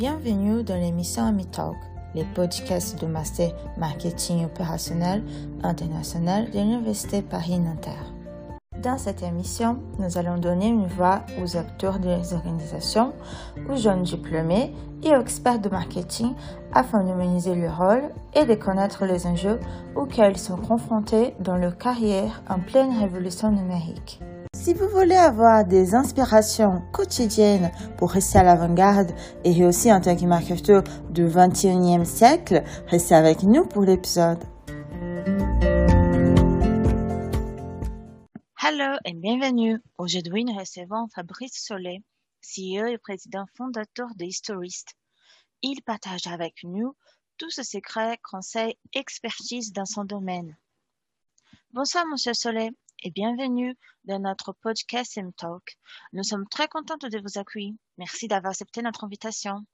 Bienvenue dans l'émission Ami Talk, les podcasts de master marketing opérationnel international de l'Université Paris-Nanterre. Dans cette émission, nous allons donner une voix aux acteurs des organisations, aux jeunes diplômés et aux experts de marketing afin de minimiser leur rôle et de connaître les enjeux auxquels ils sont confrontés dans leur carrière en pleine révolution numérique. Si vous voulez avoir des inspirations quotidiennes pour rester à l'avant-garde et réussir en tant que marketeur du 21e siècle, restez avec nous pour l'épisode. Hello et bienvenue. Aujourd'hui, nous recevons Fabrice Solé, CEO et président fondateur de Historist. Il partage avec nous tous ses secrets, conseils, expertise dans son domaine. Bonsoir, Monsieur Solé, et bienvenue dans notre podcast M-Talk. Nous sommes très contentes de vous accueillir. Merci d'avoir accepté notre invitation.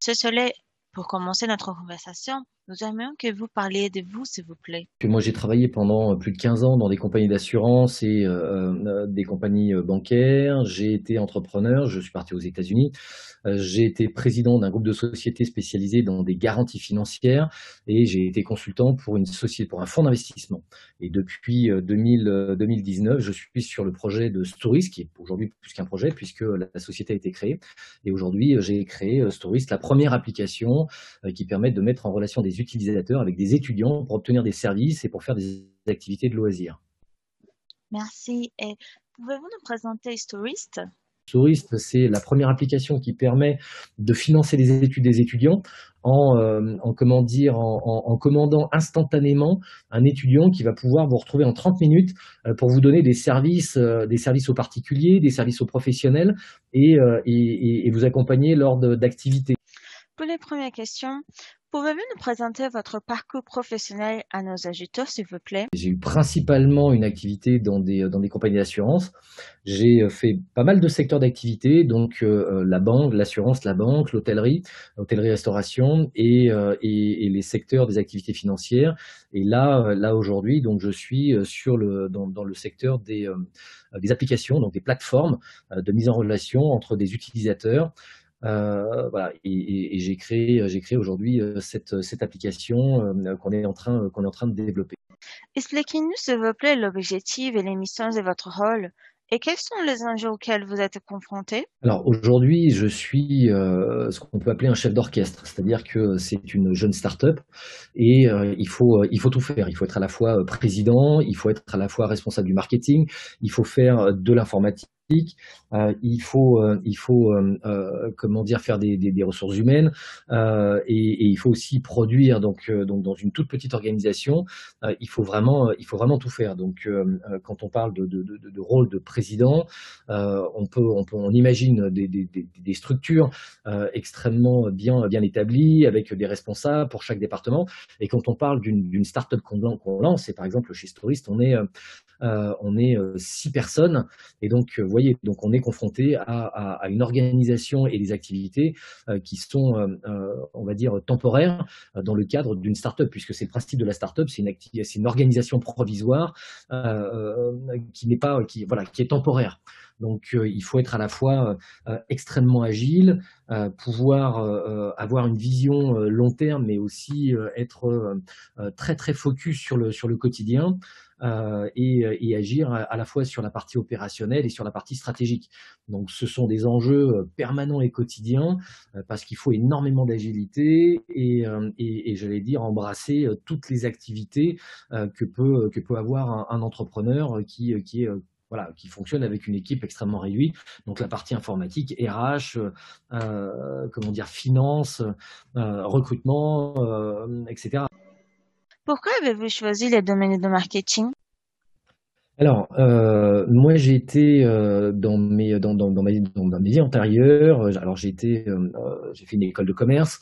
Monsieur Solé, pour commencer notre conversation, nous aimerions que vous parliez de vous, s'il vous plaît. Moi, j'ai travaillé pendant plus de 15 ans dans des compagnies d'assurance et euh, euh, des compagnies euh, bancaires. J'ai été entrepreneur, je suis parti aux États-Unis. j'ai été président d'un groupe de sociétés spécialisées dans des garanties financières et j'ai été consultant pour une société, pour un fonds d'investissement. Et depuis 2000, 2019, je suis sur le projet de Stories, qui est aujourd'hui plus qu'un projet puisque la société a été créée. Et aujourd'hui, j'ai créé Stories, la première application qui permet de mettre en relation des utilisateurs avec des étudiants pour obtenir des services et pour faire des activités de loisirs. Merci. Et pouvez-vous nous présenter Historist Historist, c'est la première application qui permet de financer les études des étudiants en, euh, en, comment dire, en, commandant instantanément un étudiant qui va pouvoir vous retrouver en 30 minutes euh, pour vous donner des services, euh, des services aux particuliers, des services aux professionnels et, et, et vous accompagner lors d'activités. Pour les premières questions, Pouvez-vous nous présenter votre parcours professionnel à nos auditeurs, s'il vous plaît? J'ai eu principalement une activité dans des, dans des compagnies d'assurance. J'ai euh, fait pas mal de secteurs d'activité, donc euh, euh, la banque, l'assurance, la banque, l'hôtellerie, l'hôtellerie-restauration et, et, les secteurs des activités financières. Et là, là aujourd'hui, donc je suis sur le, dans, dans le secteur des, des applications, donc des plateformes de mise en relation entre des utilisateurs. Euh, voilà, et, j'ai créé, j'ai créé aujourd'hui euh, cette, cette application euh, qu'on est en train, qu'on est en train de développer. Expliquez-nous, s'il vous plaît, l'objectif et les missions de votre rôle. Et quels sont les enjeux auxquels vous êtes confrontés? Alors aujourd'hui, je suis ce qu'on peut appeler un chef d'orchestre, c'est-à-dire que c'est une jeune start-up et il faut il faut tout faire. Il faut être à la fois président, il faut être à la fois responsable du marketing, il faut faire de l'informatique euh, il faut, euh, il faut euh, comment dire, faire des, des, des ressources humaines et, et, il faut aussi produire. Donc, donc dans une toute petite organisation, il faut vraiment, il faut vraiment tout faire. Donc, quand on parle de, de, de, de rôle de président, on peut, on peut, on imagine des, des, structures extrêmement bien, bien établies avec des responsables pour chaque département. Et quand on parle d'une start-up qu'on lance, et par exemple chez Storist, on est, on est six personnes et donc donc on est confronté à, une organisation et des activités euh, qui sont, euh, euh, on va dire, temporaires dans le cadre d'une start-up, puisque c'est le principe de la start-up, c'est une, organisation provisoire qui n'est pas, voilà, qui est temporaire. Donc il faut être à la fois extrêmement agile, pouvoir avoir une vision long terme, mais aussi être très très focus sur le sur le quotidien. Euh, et, et, agir à, la fois sur la partie opérationnelle et sur la partie stratégique. Donc ce sont des enjeux permanents et quotidiens parce qu'il faut énormément d'agilité et, et, et j'allais dire embrasser toutes les activités que peut que peut avoir un, un entrepreneur qui qui est voilà, qui fonctionne avec une équipe extrêmement réduite. Donc la partie informatique, RH, euh, comment dire, finance, euh, recrutement, euh, etc. Pourquoi avez-vous choisi les domaines de marketing? Alors, euh, moi, j'ai été euh, dans mes dans, dans, dans, ma, dans, mes vies antérieures. Alors, j'ai été, euh, j'ai fait une école de commerce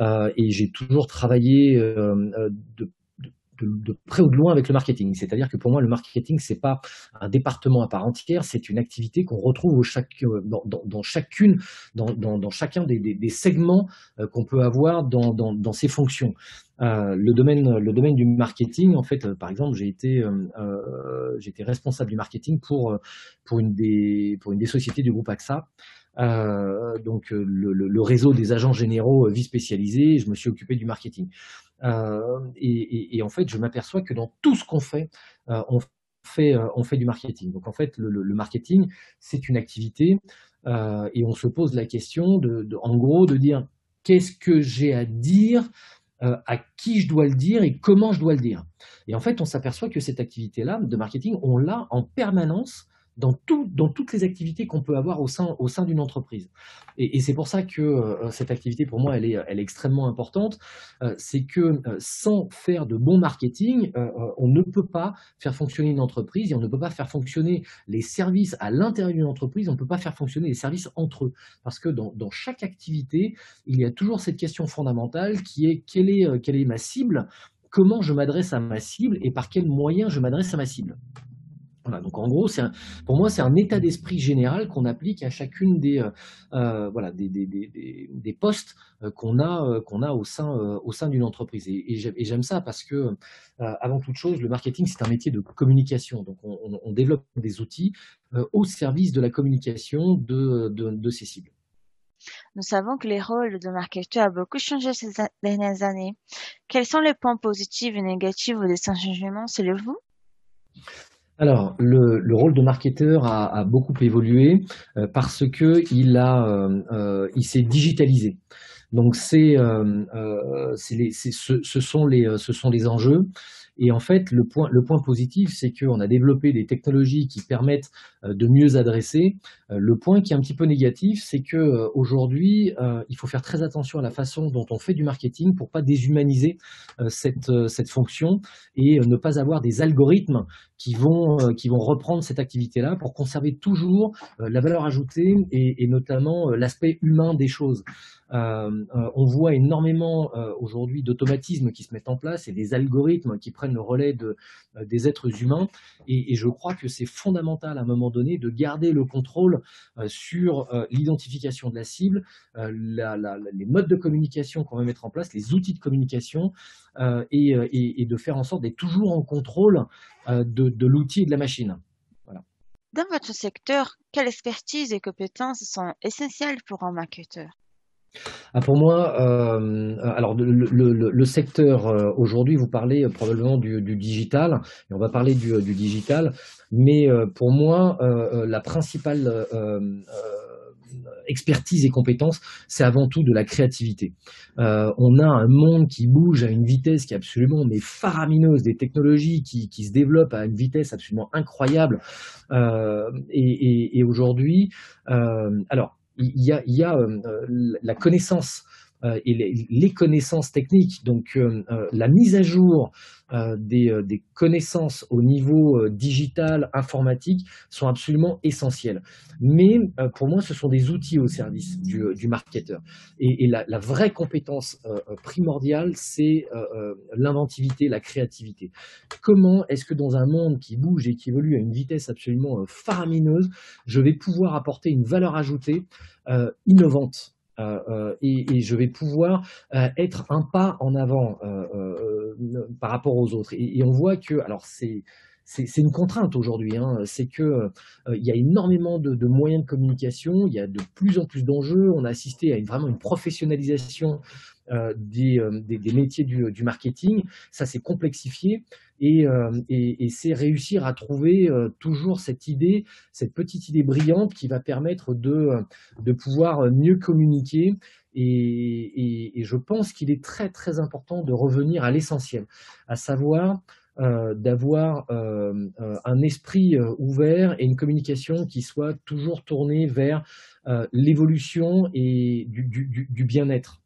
et j'ai toujours travaillé de de, près ou de loin avec le marketing. C'est-à-dire que pour moi, le marketing, c'est pas un département à part entière, c'est une activité qu'on retrouve euh, dans, chacune, dans, dans chacun des, des, segments euh, qu'on peut avoir dans, ces fonctions. Euh, le domaine, le domaine du marketing, en fait, euh, par exemple, j'ai été, euh, j'ai responsable du marketing pour pour une des pour une des sociétés du groupe AXA. donc le, réseau des agents généraux vie spécialisés. Je me suis occupé du marketing. Et, en fait, je m'aperçois que dans tout ce qu'on fait, on fait, on fait du marketing. Donc en fait, le, marketing, c'est une activité et on se pose la question de en gros, de dire qu'est-ce que j'ai à dire euh, à qui je dois le dire et comment je dois le dire. Et en fait, on s'aperçoit que cette activité-là de marketing, on l'a en permanence dans, tout, dans toutes les activités qu'on peut avoir au sein, d'une entreprise. Et, c'est pour ça que euh, cette activité, pour moi, elle est, extrêmement importante. Euh, c'est que euh, sans faire de bon marketing, on ne peut pas faire fonctionner une entreprise et on ne peut pas faire fonctionner les services à l'intérieur d'une entreprise, on ne peut pas faire fonctionner les services entre eux. Parce que dans, dans chaque activité, il y a toujours cette question fondamentale qui est quelle est, quelle est ma cible? Comment je m'adresse à ma cible et par quels moyens je m'adresse à ma cible? Donc en gros, pour moi, c'est un état d'esprit général qu'on applique à chacune des, euh, euh, voilà, des, des, des, des postes euh, qu'on a, a au sein, au sein d'une entreprise. Et, j'aime ça parce que, avant toute chose, le marketing, c'est un métier de communication. Donc on, on développe des outils au service de la communication de, de, de ces cibles. Nous savons que les rôles de marketeur a beaucoup changé ces dernières années. Quels sont les points positifs et négatifs de ces changements selon vous? Alors, le, rôle de marketeur a, beaucoup évolué euh, parce que il a, euh, euh, il s'est digitalisé. Donc c'est, ce, ce, sont les, ce sont les enjeux. Et en fait, le point, le point positif, c'est qu'on a développé des technologies qui permettent euh, de mieux adresser. Euh, le point qui est un petit peu négatif, c'est que euh, aujourd'hui, il faut faire très attention à la façon dont on fait du marketing pour pas déshumaniser cette, cette fonction et ne pas avoir des algorithmes qui vont, qui vont reprendre cette activité-là pour conserver toujours la valeur ajoutée et, et notamment l'aspect humain des choses. On voit énormément aujourd'hui d'automatismes qui se mettent en place et des algorithmes qui prennent le relais de, des êtres humains. Et, je crois que c'est fondamental à un moment donné de garder le contrôle euh, sur euh, l'identification de la cible, euh, les modes de communication qu'on va mettre en place, les outils de communication, et, de faire en sorte d'être toujours en contrôle de, l'outil et de la machine. Dans votre secteur, quelles expertises et compétences sont essentielles pour un marketeur? Ah, pour moi, alors le, secteur aujourd'hui, vous parlez probablement du, digital, et on va parler du, du digital. Mais euh, pour moi, euh, euh, la principale expertise et compétence, c'est avant tout de la créativité. on a un monde qui bouge à une vitesse qui est absolument mais faramineuse, des technologies qui, qui se développent à une vitesse absolument incroyable. et, aujourd'hui, alors il y a, il y a la connaissance euh, et les, connaissances techniques, donc euh, euh, la mise à jour des, connaissances au niveau digital, informatique, sont absolument essentielles. Mais pour moi, ce sont des outils au service du, marketeur. Et, la, vraie compétence primordiale, c'est l'inventivité, la créativité. Comment est-ce que dans un monde qui bouge et qui évolue à une vitesse absolument faramineuse, je vais pouvoir apporter une valeur ajoutée innovante euh, euh, et, je vais pouvoir euh, être un pas en avant par rapport aux autres. Et, on voit que, alors c'est c'est une contrainte aujourd'hui. Hein. C'est que il y a énormément de, moyens de communication, il y a de plus en plus d'enjeux. On a assisté à une, vraiment une professionnalisation des, des, métiers du, marketing. Ça s'est complexifié euh, et, c'est réussir à trouver euh, toujours cette idée, cette petite idée brillante qui va permettre de, pouvoir mieux communiquer. Et, je pense qu'il est très très important de revenir à l'essentiel, à savoir euh, d'avoir un esprit ouvert et une communication qui soit toujours tournée vers l'évolution et du bien-être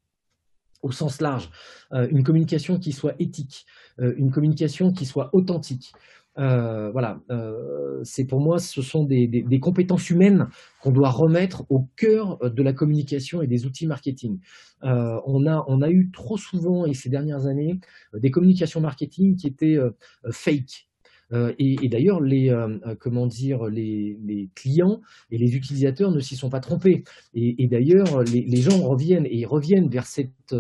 au sens large, une communication qui soit éthique, euh, une communication qui soit authentique. Euh, voilà, euh, c'est pour moi, ce sont des, compétences humaines qu'on doit remettre au cœur de la communication et des outils marketing. on, a, on a eu trop souvent, et ces dernières années, des communications marketing qui étaient fake, et, d'ailleurs, les, comment dire, les, clients et les utilisateurs ne s'y sont pas trompés. Et, d'ailleurs, les, gens reviennent et reviennent vers cette,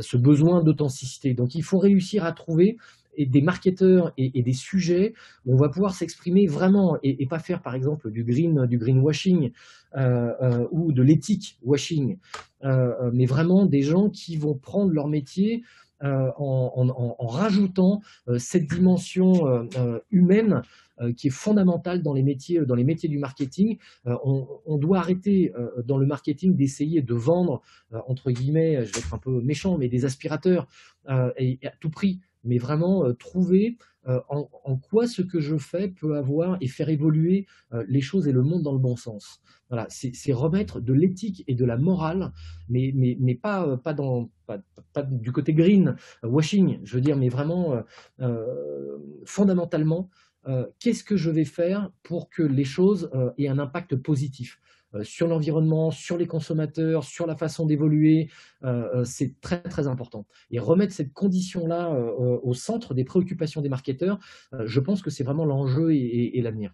ce besoin d'authenticité. Donc, il faut réussir à trouver des marketeurs et, des sujets où on va pouvoir s'exprimer vraiment et, pas faire par exemple du green du greenwashing ou de l'éthique washing, mais vraiment des gens qui vont prendre leur métier en, rajoutant cette dimension humaine qui est fondamentale dans les métiers, dans les métiers du marketing. On, doit arrêter dans le marketing d'essayer de vendre, entre guillemets, je vais être un peu méchant, mais des aspirateurs et, à tout prix, mais vraiment trouver en, quoi ce que je fais peut avoir et faire évoluer les choses et le monde dans le bon sens. Voilà, c'est remettre de l'éthique et de la morale, mais, mais, mais pas, pas, dans, pas, du côté green, washing, je veux dire, mais vraiment fondamentalement euh, qu'est-ce que je vais faire pour que les choses euh, aient un impact positif euh, sur l'environnement, sur les consommateurs, sur la façon d'évoluer, c'est très très important. Et remettre cette condition-là au centre des préoccupations des marketeurs, je pense que c'est vraiment l'enjeu et, l'avenir.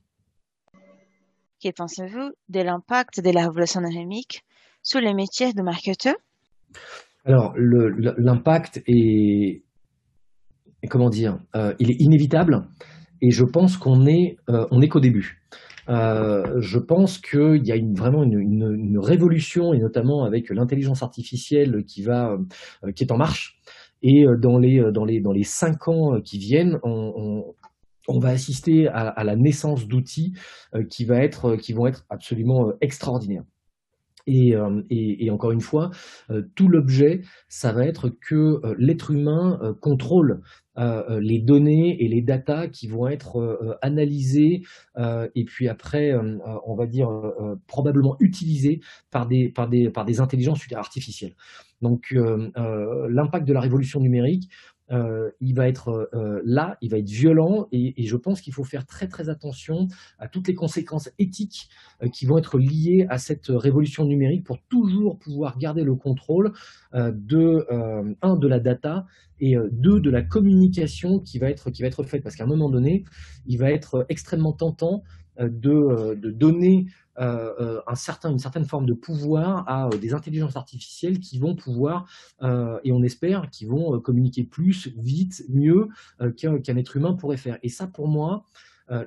Que pensez-vous de l'impact de la révolution numérique sur les métiers de marketeur? Alors, l'impact est, comment dire, il est inévitable. Et je pense qu'on est, euh, on est qu'au début. Euh, je pense qu'il y a vraiment une, révolution, et notamment avec l'intelligence artificielle qui, va, euh, qui est en marche. Et dans les, dans les, dans les cinq ans qui viennent, on, va assister à, la naissance d'outils qui, va être, qui vont être absolument extraordinaires. Et, encore une fois, tout l'objet, ça va être que l'être humain contrôle euh, euh, les données et les datas qui vont être euh, analysées et puis après, on va dire, probablement utilisées par des, par des, par des intelligences artificielles. Donc l'impact de la révolution numérique, euh, il va être euh, là, il va être violent, et, je pense qu'il faut faire très très attention à toutes les conséquences éthiques euh, qui vont être liées à cette révolution numérique pour toujours pouvoir garder le contrôle de un de la data et deux de la communication qui va être qui va être faite, parce qu'à un moment donné, il va être extrêmement tentant de, de donner euh, euh, une certaine forme de pouvoir à euh, des intelligences artificielles qui vont pouvoir, et on espère, qui vont communiquer plus, vite, mieux qu'un être humain pourrait faire. Et ça, pour moi,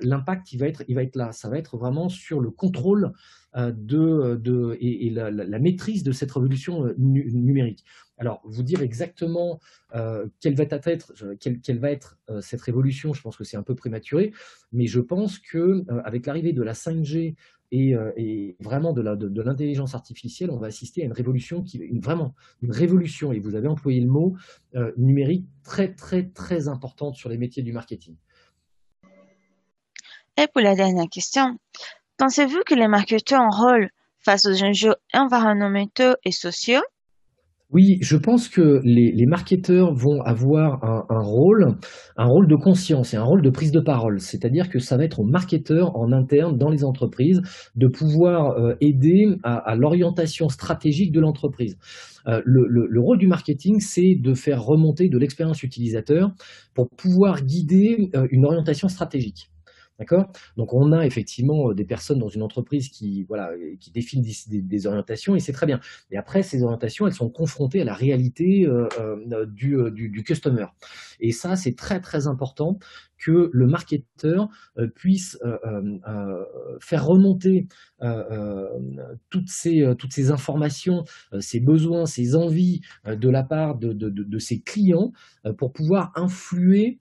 l'impact, il va être là. Ça va être vraiment sur le contrôle de, de et, la, maîtrise de cette révolution numérique. Alors, vous dire exactement quelle va être, quelle, quelle va être cette révolution, je pense que c'est un peu prématuré, mais je pense que avec l'arrivée de la 5G euh, et, vraiment de, l'intelligence artificielle, on va assister à une révolution qui vraiment une révolution, et vous avez employé le mot euh, numérique très très très importante sur les métiers du marketing. Et pour la dernière question, pensez-vous que les marketeurs ont un rôle face aux enjeux environnementaux et sociaux? Oui, je pense que les, marketeurs vont avoir un, rôle, un rôle de conscience et un rôle de prise de parole. C'est-à-dire que ça va être aux marketeurs en interne dans les entreprises de pouvoir euh, aider à, l'orientation stratégique de l'entreprise. Euh, le, rôle du marketing, c'est de faire remonter de l'expérience utilisateur pour pouvoir guider euh, une orientation stratégique. D'accord? Donc on a effectivement euh, des personnes dans une entreprise qui, voilà, qui définissent des, orientations et c'est très bien. Et après, ces orientations, elles sont confrontées à la réalité euh, euh, du, du, du, customer. Et ça, c'est très très important que le marketeur puisse faire remonter toutes, ces, toutes ces informations, ses besoins, ses envies de la part de, ses clients pour pouvoir influer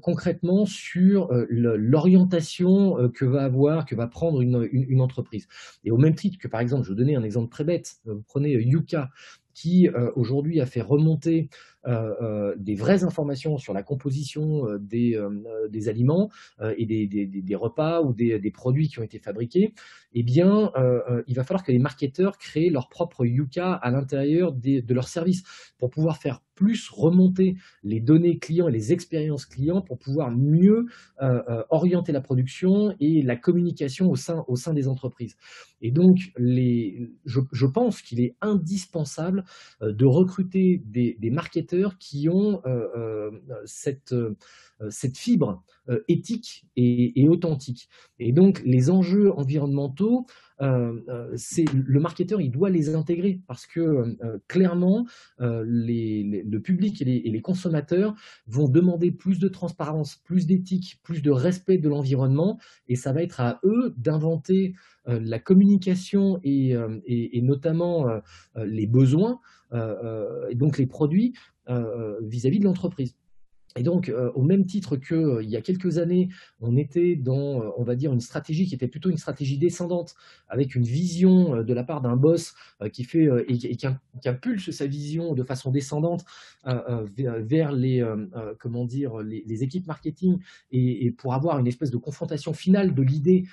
concrètement sur l'orientation que va avoir, que va prendre une, entreprise. Et au même titre que, par exemple, je vais donner un exemple très bête, vous prenez Yuka, qui aujourd'hui a fait remonter euh, euh, des vraies informations sur la composition euh, des, aliments et des, repas ou des, produits qui ont été fabriqués, eh bien, il va falloir que les marketeurs créent leur propre Yuka à l'intérieur de leurs services pour pouvoir faire plus remonter les données clients et les expériences clients pour pouvoir mieux orienter la production et la communication au sein, des entreprises. Et donc, je, pense qu'il est indispensable de recruter des marketeurs qui ont euh, euh, cette, cette fibre éthique et, authentique. Et donc les enjeux environnementaux, c'est le marketeur, il doit les intégrer parce que clairement, le public et les, consommateurs vont demander plus de transparence, plus d'éthique, plus de respect de l'environnement, et ça va être à eux d'inventer la communication et, notamment les besoins, et donc les produits vis à -vis de l'entreprise. Et donc, euh, au même titre qu'il euh, y a quelques années, on était dans, euh, on va dire, une stratégie qui était plutôt une stratégie descendante, avec une vision de la part d'un boss qui fait et, qui, impulse sa vision de façon descendante vers les, comment dire, les, équipes marketing et, pour avoir une espèce de confrontation finale de l'idée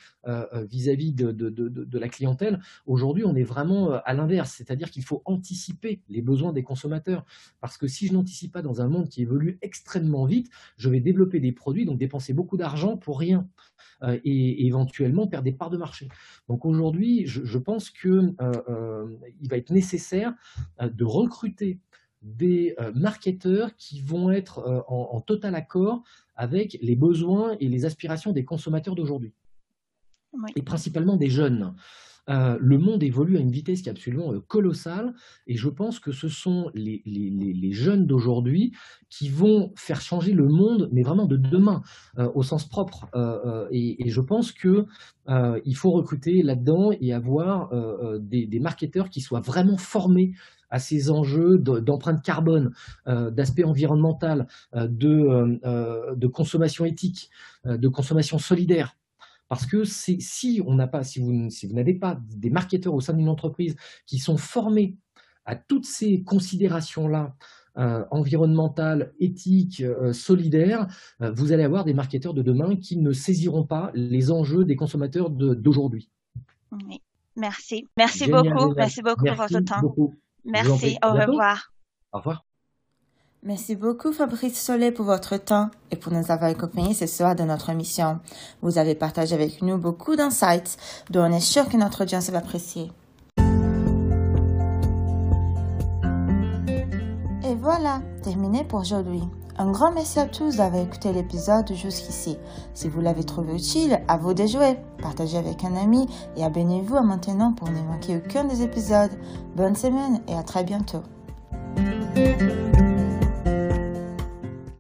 vis-à-vis de, la clientèle. Aujourd'hui, on est vraiment à l'inverse, c'est-à-dire qu'il faut anticiper les besoins des consommateurs, parce que si je n'anticipe pas dans un monde qui évolue extrêmement vite, je vais développer des produits, donc dépenser beaucoup d'argent pour rien. Euh, et, éventuellement perdre des parts de marché. Donc aujourd'hui, je, pense qu'il euh, euh, va être nécessaire de recruter des marketeurs qui vont être en, total accord avec les besoins et les aspirations des consommateurs d'aujourd'hui. Et principalement des jeunes. Euh, le monde évolue à une vitesse qui est absolument euh, colossale et je pense que ce sont les, jeunes d'aujourd'hui qui vont faire changer le monde, mais vraiment de demain, euh, au sens propre. Et, je pense qu'il faut recruter là-dedans et avoir des, marketeurs qui soient vraiment formés à ces enjeux d'empreinte carbone, d'aspect environnemental, de, consommation éthique, de consommation solidaire. Parce que si on n'a pas, si vous, n'avez pas des marketeurs au sein d'une entreprise qui sont formés à toutes ces considérations-là, euh, environnementales, éthiques, euh, solidaires, euh, vous allez avoir des marketeurs de demain qui ne saisiront pas les enjeux des consommateurs d'aujourd'hui. oui. Merci. Merci beaucoup. Merci beaucoup pour votre temps. Merci. Au revoir. Au revoir. Merci beaucoup Fabrice Solé pour votre temps et pour nous avoir accompagnés ce soir de notre émission. Vous avez partagé avec nous beaucoup d'insights dont on est sûr que notre audience va apprécier. Et voilà, terminé pour aujourd'hui. Un grand merci à tous d'avoir écouté l'épisode jusqu'ici. Si vous l'avez trouvé utile, à vous de jouer. Partagez avec un ami et abonnez-vous à maintenant pour ne manquer aucun des épisodes. Bonne semaine et à très bientôt.